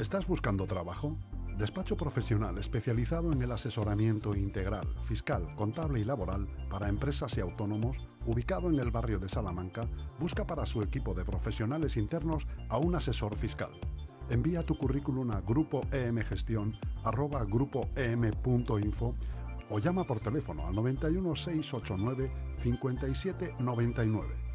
¿Estás buscando trabajo? Despacho profesional especializado en el asesoramiento integral, fiscal, contable y laboral para empresas y autónomos, ubicado en el barrio de Salamanca, busca para su equipo de profesionales internos a un asesor fiscal. Envía tu currículum a grupoemgestión@grupoem.info o llama por teléfono al 91 689 57 99.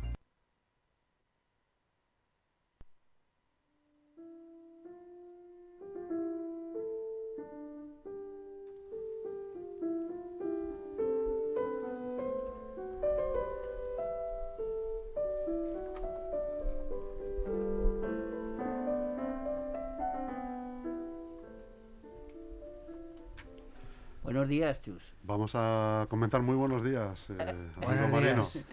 Buenos días, Chus. Vamos a comentar muy buenos días, eh, amigo Buenos Marino. días.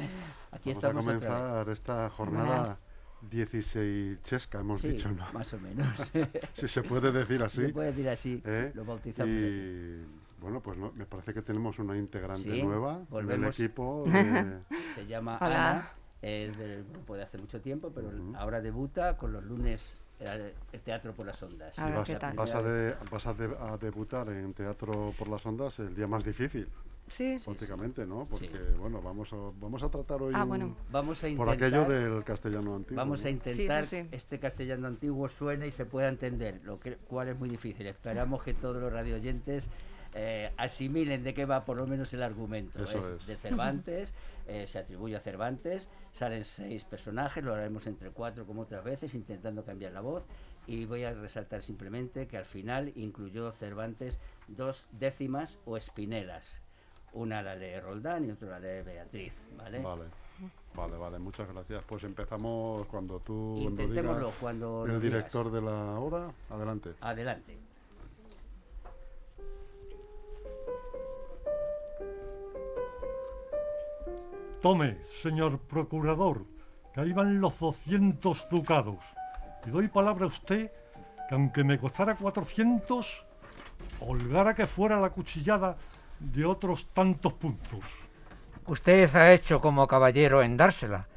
Aquí Vamos a comenzar esta jornada 16 chesca, hemos Sí, dicho, ¿no? más o menos. Si se puede decir así. Se puede decir así, ¿eh? lo bautizamos así. y bueno, pues no, me parece que tenemos una integrante Sí, nueva del volvemos. equipo. de- Se llama Hola. Ana, es del grupo de hace mucho tiempo, pero Ujú. ahora debuta con los lunes el Teatro por las Ondas. A vas, qué La tal. vas a, de- vas a de- a debutar en Teatro por las Ondas el día más difícil, Sí. prácticamente, ¿no? Porque, Sí. bueno, vamos a, vamos a tratar hoy Ah, un- bueno. Vamos a por intentar, aquello del castellano antiguo. vamos ¿no? a intentar sí, sí. este castellano antiguo suene y se pueda entender, lo que, cual es muy difícil. Esperamos que todos los radioyentes eh, asimilen de qué va por lo menos el argumento. Es, es. de Cervantes, eh, se atribuye a Cervantes, salen seis personajes, lo haremos entre cuatro como otras veces, intentando cambiar la voz. Y voy a resaltar simplemente que al final incluyó Cervantes dos décimas o espinelas. Una la lee Roldán y otra la lee Beatriz, ¿vale? Vale, vale, vale, muchas gracias. Pues empezamos cuando tú cuando digas cuando el digas. director de la obra, adelante. Adelante. Tome, señor procurador, que ahí van los 200 ducados. Y doy palabra a usted que aunque me costara 400, holgara que fuera la cuchillada de otros tantos puntos. Usted ha hecho como caballero en dársela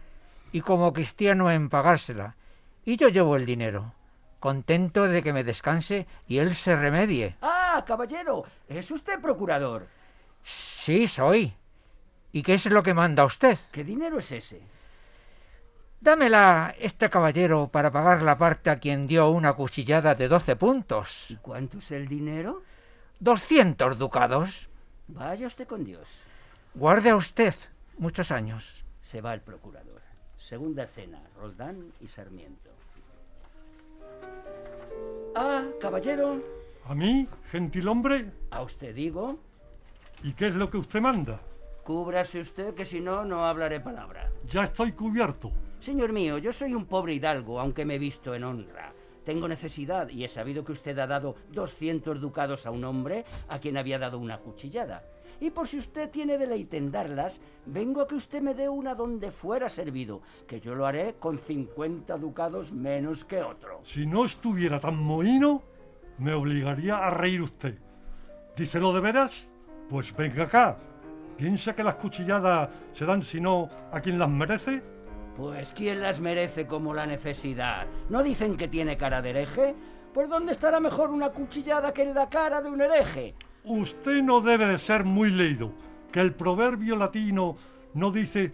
y como cristiano en pagársela. Y yo llevo el dinero, contento de que me descanse y él se remedie. ¡Ah, caballero! ¿Es usted procurador? Sí, soy. ¿Y qué es lo que manda usted? ¿Qué dinero es ese? Dámela este caballero para pagar la parte a quien dio una cuchillada de doce puntos. ¿Y cuánto es el dinero? Doscientos ducados. Vaya usted con Dios. Guarde a usted muchos años. Se va el procurador. Segunda escena, Roldán y Sarmiento. Ah, caballero, A mí, gentil hombre, a usted digo, ¿y qué es lo que usted manda? Cúbrase usted que si no, no hablaré palabra. Ya estoy cubierto. Señor mío, yo soy un pobre hidalgo, aunque me he visto en honra. Tengo necesidad y he sabido que usted ha dado 200 ducados a un hombre a quien había dado una cuchillada. Y por si usted tiene deleite en darlas, vengo a que usted me dé una donde fuera servido, que yo lo haré con 50 ducados menos que otro. Si no estuviera tan mohino, me obligaría a reír usted. ¿Dícelo de veras? Pues venga acá. ¿Piensa que las cuchilladas se dan sino a quien las merece? Pues ¿quién las merece como la necesidad? ¿No dicen que tiene cara de hereje? Pues ¿dónde estará mejor una cuchillada que en la cara de un hereje? Usted no debe de ser muy leído, que el proverbio latino no dice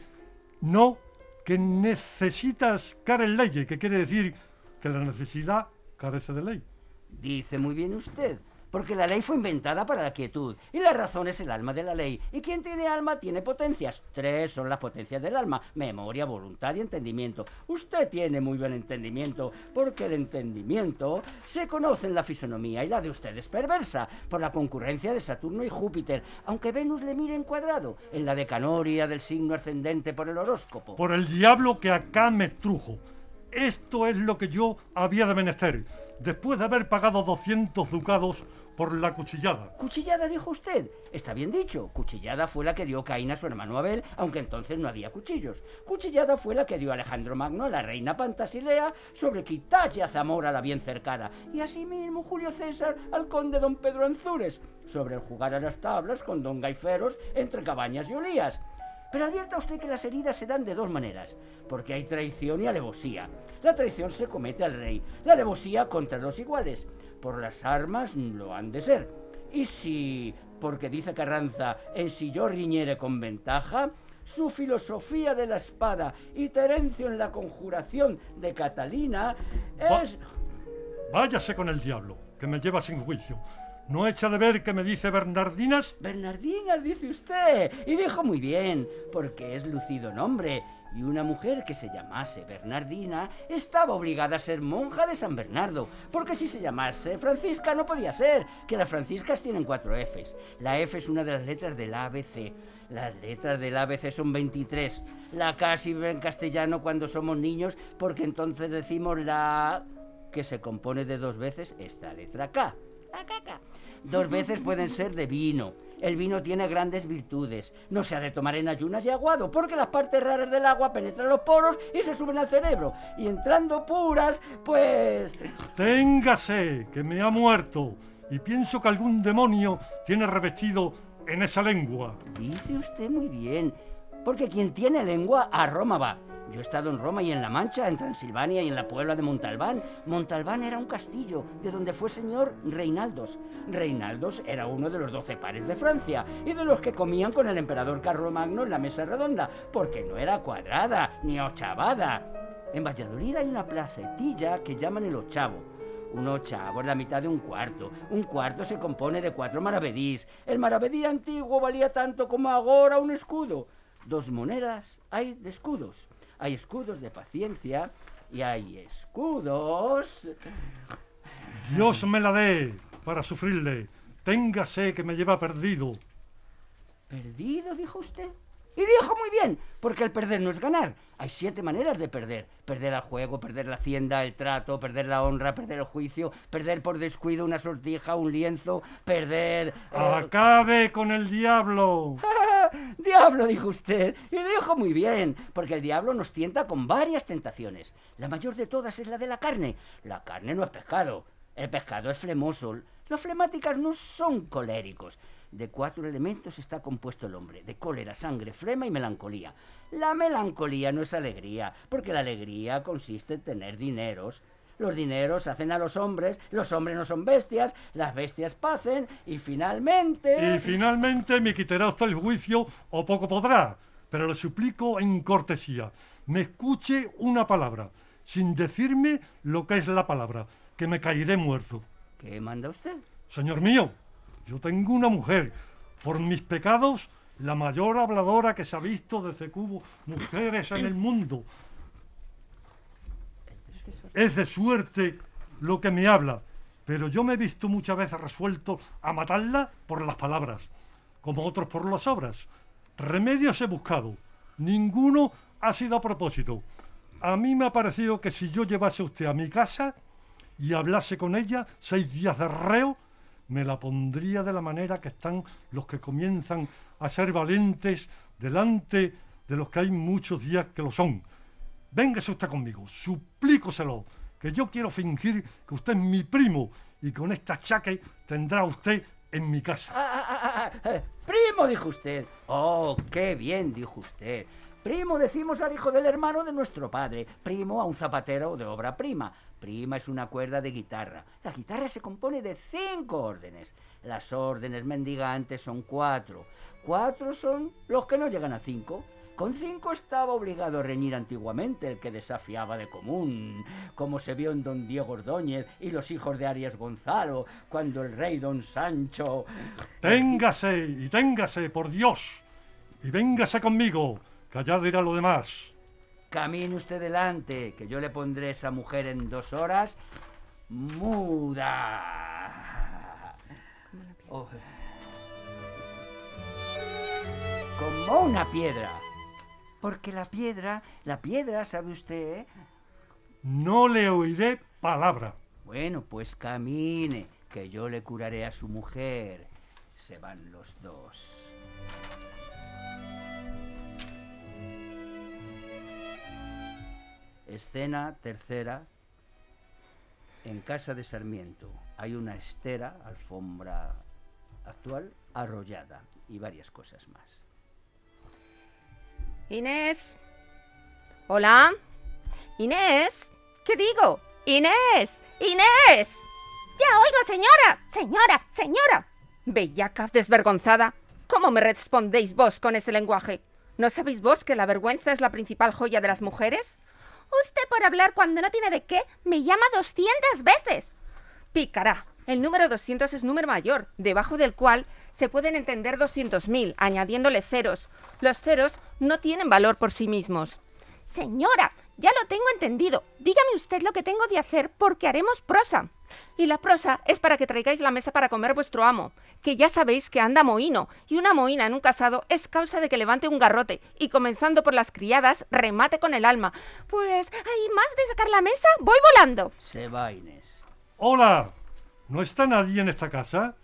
no, que necesitas care ley, que quiere decir que la necesidad carece de ley. Dice muy bien usted, porque la ley fue inventada para la quietud, y la razón es el alma de la ley. Y quien tiene alma tiene potencias. Tres son las potencias del alma, memoria, voluntad y entendimiento. Usted tiene muy buen entendimiento, porque el entendimiento se conoce en la fisonomía, y la de usted es perversa, por la concurrencia de Saturno y Júpiter, aunque Venus le mire en cuadrado, en la decanoria del signo ascendente por el horóscopo. Por el diablo que acá me trujo. Esto es lo que yo había de menester, después de haber pagado 200 ducados por la cuchillada. Cuchillada, dijo usted. Está bien dicho. Cuchillada fue la que dio Caín a su hermano Abel, aunque entonces no había cuchillos. Cuchillada fue la que dio Alejandro Magno a la reina Pantasilea sobre Quitache a Zamora la bien cercada. Y asimismo Julio César al conde don Pedro Anzures sobre el jugar a las tablas con don Gaiferos entre Cabañas y Olías. Pero advierta usted que las heridas se dan de dos maneras, porque hay traición y alevosía. La traición se comete al rey, la alevosía contra los iguales. Por las armas lo han de ser. Y si, porque dice Carranza, en si yo riñere con ventaja, su filosofía de la espada y Terencio en la conjuración de Catalina es... Váyase con el diablo, que me lleva sin juicio. ¿No echa de ver que me dice Bernardinas? Bernardinas, dice usted. Y dijo muy bien, porque es lucido nombre. Y una mujer que se llamase Bernardina estaba obligada a ser monja de San Bernardo, porque si se llamase Francisca no podía ser, que las franciscas tienen cuatro Fs. La F es una de las letras del ABC. Las letras del ABC son 23. La K sirve en castellano cuando somos niños, porque entonces decimos la que se compone de dos veces esta letra K. La caca. Dos veces pueden ser de vino. El vino tiene grandes virtudes. No se ha de tomar en ayunas y aguado, porque las partes raras del agua penetran los poros y se suben al cerebro. Y entrando puras, pues... Téngase, que me ha muerto. Y pienso que algún demonio tiene revestido en esa lengua. Dice usted muy bien, porque quien tiene lengua a Roma va. Yo he estado en Roma y en La Mancha, en Transilvania y en la Puebla de Montalbán. Montalbán era un castillo de donde fue señor Reinaldos. Reinaldos era uno de los doce pares de Francia y de los que comían con el emperador Carlomagno en la mesa redonda, porque no era cuadrada ni ochavada. En Valladolid hay una placetilla que llaman el ochavo. Un ochavo es la mitad de un cuarto. Un cuarto se compone de cuatro maravedís. El maravedí antiguo valía tanto como ahora un escudo. Dos monedas hay de escudos. Hay escudos de paciencia y hay escudos... Dios me la dé para sufrirle. Téngase que me lleva perdido. ¿Perdido, dijo usted? Y dijo muy bien, porque el perder no es ganar. Hay siete maneras de perder. Perder el juego, perder la hacienda, el trato, perder la honra, perder el juicio, perder por descuido una sortija, un lienzo, perder... eh, Acabe con el diablo. Diablo, dijo usted. Y dijo muy bien, porque el diablo nos tienta con varias tentaciones. La mayor de todas es la de la carne. La carne no es pescado. El pescado es flemoso. Los flemáticas no son coléricos. De cuatro elementos está compuesto el hombre, de cólera, sangre, flema y melancolía. La melancolía no es alegría, porque la alegría consiste en tener dineros. Los dineros hacen a los hombres, los hombres no son bestias, las bestias pacen y finalmente... Y finalmente me quitará usted el juicio o poco podrá. Pero le suplico en cortesía, me escuche una palabra, sin decirme lo que es la palabra, que me caeré muerto. ¿Qué manda usted? Señor mío, yo tengo una mujer, por mis pecados, la mayor habladora que se ha visto desde hubo mujeres en el mundo. Es de suerte lo que me habla, pero yo me he visto muchas veces resuelto a matarla por las palabras, como otros por las obras. Remedios he buscado, ninguno ha sido a propósito. A mí me ha parecido que si yo llevase usted a mi casa y hablase con ella seis días de reo, me la pondría de la manera que están los que comienzan a ser valientes delante de los que hay muchos días que lo son. Véngase usted conmigo, suplícoselo, que yo quiero fingir que usted es mi primo y con esta chaque tendrá usted en mi casa. Ah, ah, ah, primo, dijo usted. Oh, qué bien, dijo usted. Primo decimos al hijo del hermano de nuestro padre, primo a un zapatero de obra prima. Prima es una cuerda de guitarra. La guitarra se compone de cinco órdenes. Las órdenes mendigantes son cuatro. Cuatro son los que no llegan a cinco. Con cinco estaba obligado a reñir antiguamente el que desafiaba de común, como se vio en don Diego Ordóñez y los hijos de Arias Gonzalo, cuando el rey don Sancho... Téngase y téngase, por Dios, y véngase conmigo, allá dirá lo demás. Camine usted delante, que yo le pondré esa mujer en dos horas muda. Oh. Como una piedra. Porque la piedra, la piedra, ¿sabe usted? No le oiré palabra. Bueno, pues camine, que yo le curaré a su mujer. Se van los dos. Escena tercera. En casa de Sarmiento hay una estera, alfombra actual, arrollada y varias cosas más. Inés. Hola. Inés. ¿Qué digo? Inés. Inés. Ya oigo, señora. Señora, señora. Bellaca, desvergonzada. ¿Cómo me respondéis vos con ese lenguaje? ¿No sabéis vos que la vergüenza es la principal joya de las mujeres? Usted por hablar cuando no tiene de qué me llama 200 veces. Pícara. El número 200 es número mayor, debajo del cual se pueden entender 200.000, añadiéndole ceros. Los ceros no tienen valor por sí mismos. Señora, ya lo tengo entendido. Dígame usted lo que tengo de hacer porque haremos prosa. Y la prosa es para que traigáis la mesa para comer vuestro amo, que ya sabéis que anda mohino, y una mohina en un casado es causa de que levante un garrote, y comenzando por las criadas, remate con el alma. Pues, ¿hay más de sacar la mesa? Voy volando. Se va Inés. Hola. ¿No está nadie en esta casa?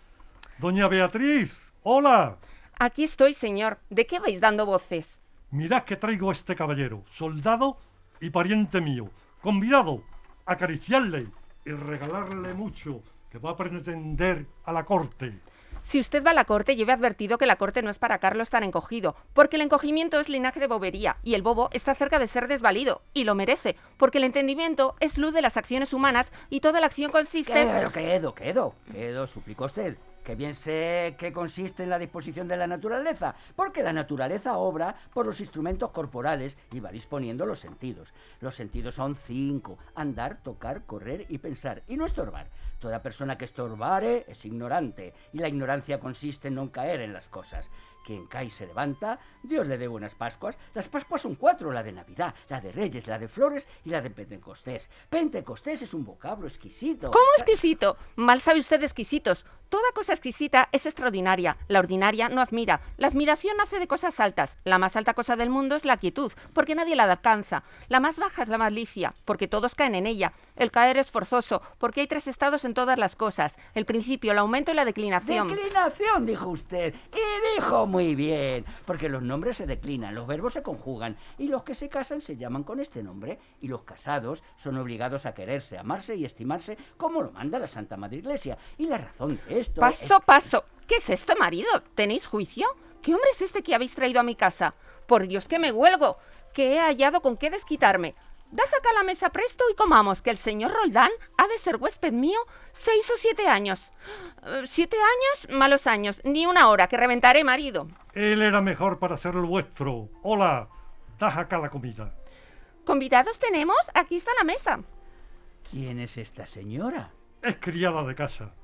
Doña Beatriz. Hola. Aquí estoy, señor. ¿De qué vais dando voces? Mirad que traigo a este caballero, soldado y pariente mío, convidado a acariciarle y regalarle mucho, que va a pretender a la corte. Si usted va a la corte, lleve advertido que la corte no es para Carlos tan encogido, porque el encogimiento es linaje de bobería, y el bobo está cerca de ser desvalido, y lo merece, porque el entendimiento es luz de las acciones humanas, y toda la acción consiste... Pero quedo, quedo, quedo, suplicó usted. Que bien sé qué consiste en la disposición de la naturaleza, porque la naturaleza obra por los instrumentos corporales y va disponiendo los sentidos. Los sentidos son cinco, andar, tocar, correr y pensar, y no estorbar. Toda persona que estorbare es ignorante, y la ignorancia consiste en no caer en las cosas. Quien cae y se levanta, Dios le dé buenas Pascuas. Las Pascuas son cuatro, la de Navidad, la de Reyes, la de Flores y la de Pentecostés. Pentecostés es un vocablo exquisito. ¿Cómo exquisito? Mal sabe usted exquisitos. Toda cosa exquisita es extraordinaria. La ordinaria no admira. La admiración nace de cosas altas. La más alta cosa del mundo es la quietud, porque nadie la alcanza. La más baja es la malicia, porque todos caen en ella. El caer es forzoso, porque hay tres estados en todas las cosas. El principio, el aumento y la declinación. Declinación, dijo usted. Y dijo muy bien, porque los nombres se declinan, los verbos se conjugan, y los que se casan se llaman con este nombre, y los casados son obligados a quererse, amarse y estimarse como lo manda la Santa Madre Iglesia. Y la razón de esto Paso, paso. ¿Qué es esto, marido? ¿Tenéis juicio? ¿Qué hombre es este que habéis traído a mi casa? Por Dios que me huelgo, que he hallado con qué desquitarme. Dad acá la mesa presto y comamos, que el señor Roldán ha de ser huésped mío seis o siete años. Eh, ¿Siete años? Malos años. Ni una hora, que reventaré, marido. Él era mejor para ser el vuestro. Hola. Dad acá la comida. ¿Convidados tenemos? Aquí está la mesa. ¿Quién es esta señora? Es criada de casa.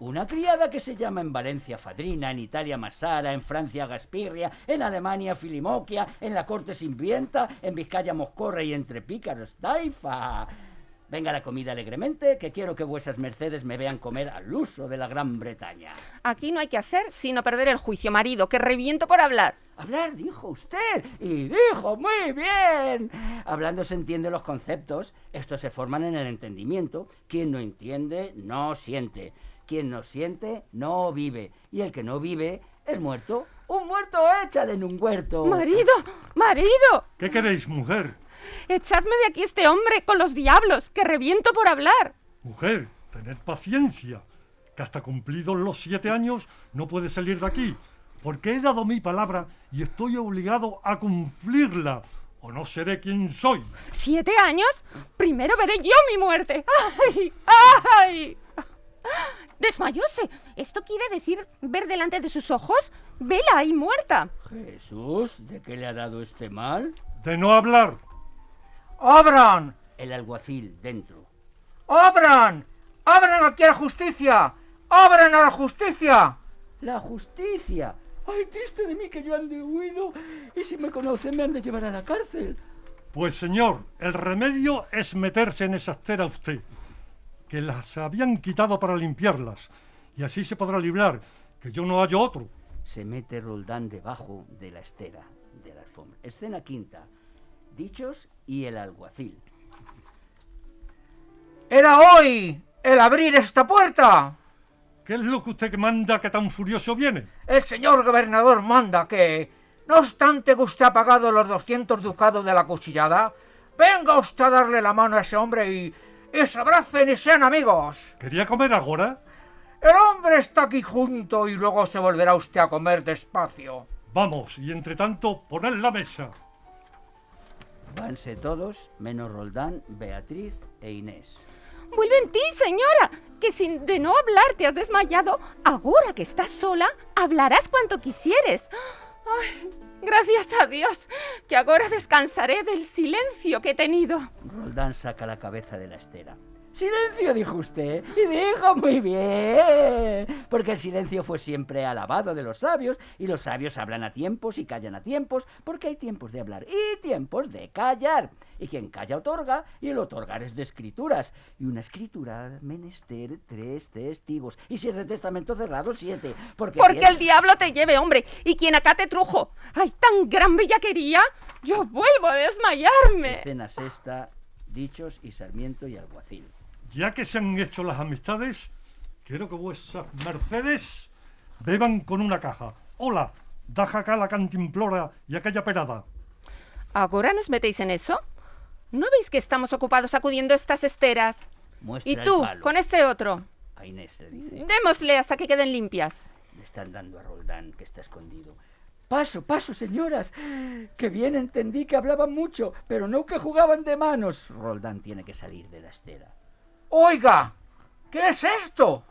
Una criada que se llama en Valencia Fadrina, en Italia Masara, en Francia Gaspirria, en Alemania Filimoquia, en la corte Simbienta, en Vizcaya Moscorra y entre pícaros Taifa. Venga la comida alegremente, que quiero que vuesas mercedes me vean comer al uso de la Gran Bretaña. Aquí no hay que hacer sino perder el juicio, marido, que reviento por hablar. Hablar, dijo usted, y dijo muy bien. Hablando se entienden los conceptos, estos se forman en el entendimiento. Quien no entiende, no siente. Quien no siente, no vive. Y el que no vive es muerto. Un muerto échale en un huerto. Marido, marido, ¿Qué queréis, mujer? echadme de aquí este hombre con los diablos, que reviento por hablar. Mujer, tened paciencia, que hasta cumplidos los siete años no puede salir de aquí, porque he dado mi palabra y estoy obligado a cumplirla, o no seré quien soy. ¿Siete años? Primero veré yo mi muerte. ¡Ay! ¡Ay! Desmayóse. ¿Esto quiere decir ver delante de sus ojos? Vela ahí muerta. Jesús, ¿de qué le ha dado este mal? De no hablar. ¡Abran! El alguacil dentro. ¡Abran! ¡Abran aquí a la justicia! ¡Abran a la justicia! La justicia. Ay, triste de mí que yo ande huido y si me conocen me han de llevar a la cárcel. Pues señor, el remedio es meterse en esa estera usted, que las habían quitado para limpiarlas, y así se podrá librar, que yo no hallo otro. Se mete Roldán debajo de la estera de la alfombra. Escena quinta. Dichos y el alguacil. ¡Era hoy el abrir esta puerta! ¿Qué es lo que usted manda que tan furioso viene? El señor gobernador manda que, no obstante que usted ha pagado los 200 ducados de la cuchillada, venga usted a darle la mano a ese hombre y, y se abracen y sean amigos. ¿Quería comer ahora? El hombre está aquí junto y luego se volverá usted a comer despacio. Vamos, y entre tanto, poned la mesa. Vanse todos, menos Roldán, Beatriz e Inés. Vuelve en ti, señora, que sin de no hablar te has desmayado. Ahora que estás sola, hablarás cuanto quisieres. Gracias a Dios, que ahora descansaré del silencio que he tenido. Roldán saca la cabeza de la estera. Silencio, dijo usted. Y dijo muy bien. Porque el silencio fue siempre alabado de los sabios, y los sabios hablan a tiempos y callan a tiempos, porque hay tiempos de hablar y tiempos de callar. Y quien calla otorga, y el otorgar es de escrituras. Y una escritura menester tres testigos. Y si es de testamento cerrado, siete. Porque, el diablo te lleve, hombre, y quien acá te trujo. ¡Ay, tan gran bellaquería! Yo vuelvo a desmayarme. Escena sexta, dichos y Sarmiento y alguacil. Ya que se han hecho las amistades, quiero que vuestras mercedes beban con una caja. Hola, daja acá la cantimplora y aquella perada. ¿Ahora nos metéis en eso? ¿No veis que estamos ocupados sacudiendo estas esteras? Muestra Y el tú, palo. con este otro. A Inés le dice. Démosle hasta que queden limpias. Le están dando a Roldán, que está escondido. Paso, paso, señoras. Que bien entendí que hablaban mucho, pero no que jugaban de manos. Roldán tiene que salir de la estera. Oiga, ¿qué es esto?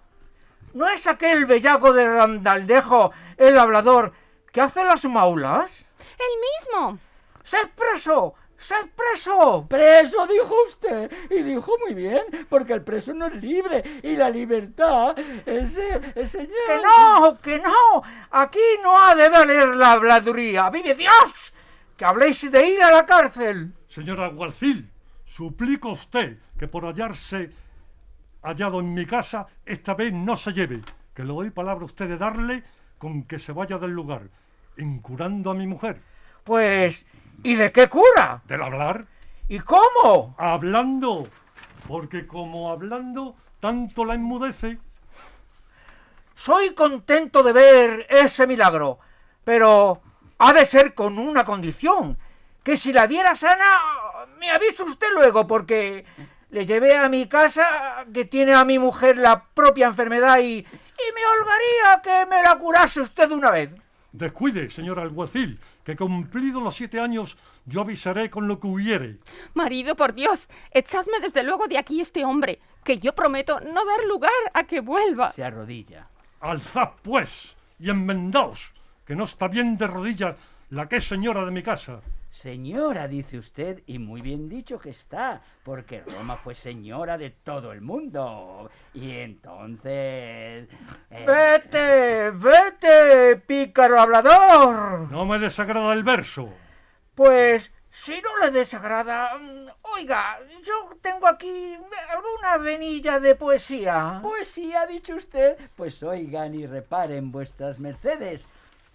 ¿No es aquel bellaco de Randaldejo, el hablador, que hace las maulas? El mismo. ¡Sed preso! ¡Sed preso! Preso, dijo usted. Y dijo muy bien, porque el preso no es libre. Y la libertad es el, el señor. ¡Que no! ¡Que no! Aquí no ha de valer la habladuría. ¡Vive Dios! ¡Que habléis de ir a la cárcel! Señor alguacil, suplico a usted que por hallarse hallado en mi casa, esta vez no se lleve, que le doy palabra a usted de darle con que se vaya del lugar, incurando a mi mujer. Pues, ¿y de qué cura? ¿Del hablar? ¿Y cómo? Hablando, porque como hablando tanto la enmudece, Soy contento de ver ese milagro, pero ha de ser con una condición, que si la diera sana, me avise usted luego, porque le llevé a mi casa, que tiene a mi mujer la propia enfermedad, y, y me holgaría que me la curase usted de una vez. descuide, señor alguacil, que cumplido los siete años yo avisaré con lo que hubiere. Marido, por Dios, echadme desde luego de aquí este hombre, que yo prometo no dar lugar a que vuelva. Se arrodilla. Alzad, pues, y enmendaos, que no está bien de rodillas la que es señora de mi casa. Señora, dice usted, y muy bien dicho que está, porque Roma fue señora de todo el mundo. Y entonces... eh, Vete, vete, pícaro hablador. No me desagrada el verso. Pues, si no le desagrada, mm, oiga, yo tengo aquí alguna venilla de poesía. Sí, ha dicho usted, pues oigan y reparen vuestras mercedes,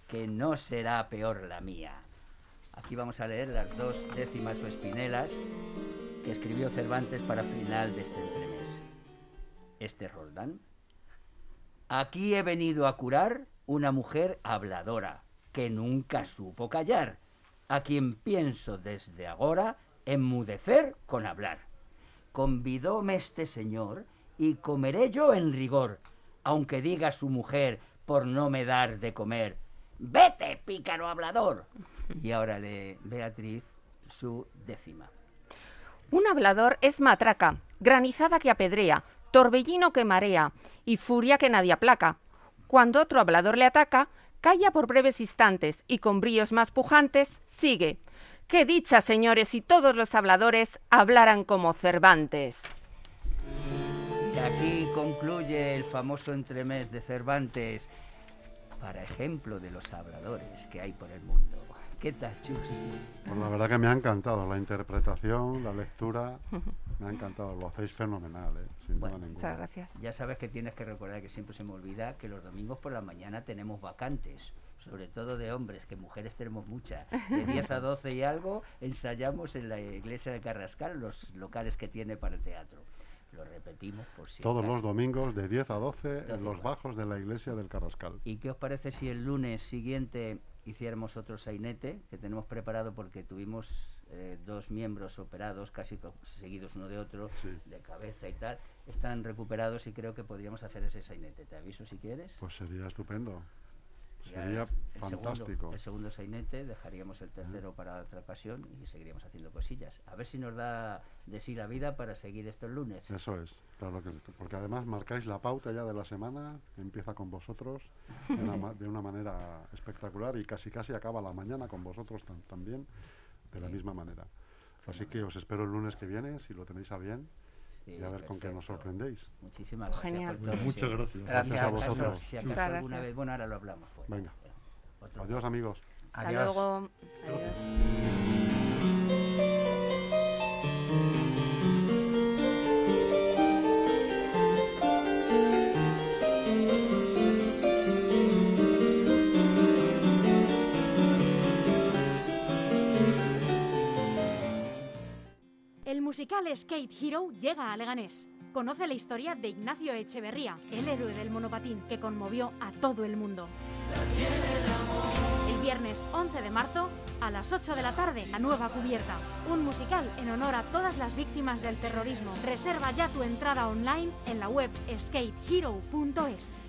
que no será peor la mía. Aquí vamos a leer las dos décimas o espinelas que escribió Cervantes para final de este entremés. Este Roldán. Aquí he venido a curar una mujer habladora, que nunca supo callar, a quien pienso desde ahora enmudecer con hablar. Convidóme este señor y comeré yo en rigor, aunque diga su mujer por no me dar de comer. ¡Vete, pícaro hablador! Y ahora lee Beatriz su décima. Un hablador es matraca, granizada que apedrea, torbellino que marea y furia que nadie aplaca. Cuando otro hablador le ataca, calla por breves instantes y con bríos más pujantes sigue. Qué dicha, señores, si todos los habladores hablaran como Cervantes. Y aquí concluye el famoso entremés de Cervantes para ejemplo de los habladores que hay por el mundo. ¿Qué tal, Chus? Pues la verdad que me ha encantado la interpretación, la lectura. Me ha encantado, lo hacéis fenomenal, ¿eh? sin duda ninguna. Muchas gracias. Ya sabes que tienes que recordar que siempre se me olvida que los domingos por la mañana tenemos vacantes, sobre todo de hombres, que mujeres tenemos muchas. De 10 a 12 y algo ensayamos en la iglesia de Carrascal los locales que tiene para el teatro. Lo repetimos por si Todos acaso. los domingos de 10 a 12 Doce en los bajos de la iglesia del Carrascal. ¿Y qué os parece si el lunes siguiente hiciéramos otro sainete que tenemos preparado porque tuvimos eh, dos miembros operados casi seguidos uno de otro, Sí. de cabeza y tal? Están recuperados y creo que podríamos hacer ese sainete. Te aviso si quieres. Pues sería estupendo. Sería el fantástico. Segundo, el segundo sainete, dejaríamos el tercero para otra ocasión y seguiríamos haciendo cosillas. A ver si nos da de sí la vida para seguir estos lunes. Eso es, claro que sí, porque además marcáis la pauta ya de la semana, que empieza con vosotros de una, de una manera espectacular y casi casi acaba la mañana con vosotros tam- también de la misma manera. Así que os espero el lunes que viene, si lo tenéis a bien, Sí, y a ver con qué nos sorprendéis. Muchísimas gracias. Genial. por todo, Muchas sí. gracias. Gracias a vosotros. Si acaso Muchas alguna gracias. vez, bueno, ahora lo hablamos. Pues. Venga. Otro- Adiós amigos. Hasta Adiós. luego. Adiós. Musical Skate Hero llega a Leganés. Conoce la historia de Ignacio Echeverría, el héroe del monopatín que conmovió a todo el mundo. El viernes 11 de marzo, a las 8 de la tarde, La Nueva Cubierta. Un musical en honor a todas las víctimas del terrorismo. Reserva ya tu entrada online en la web skatehero.es.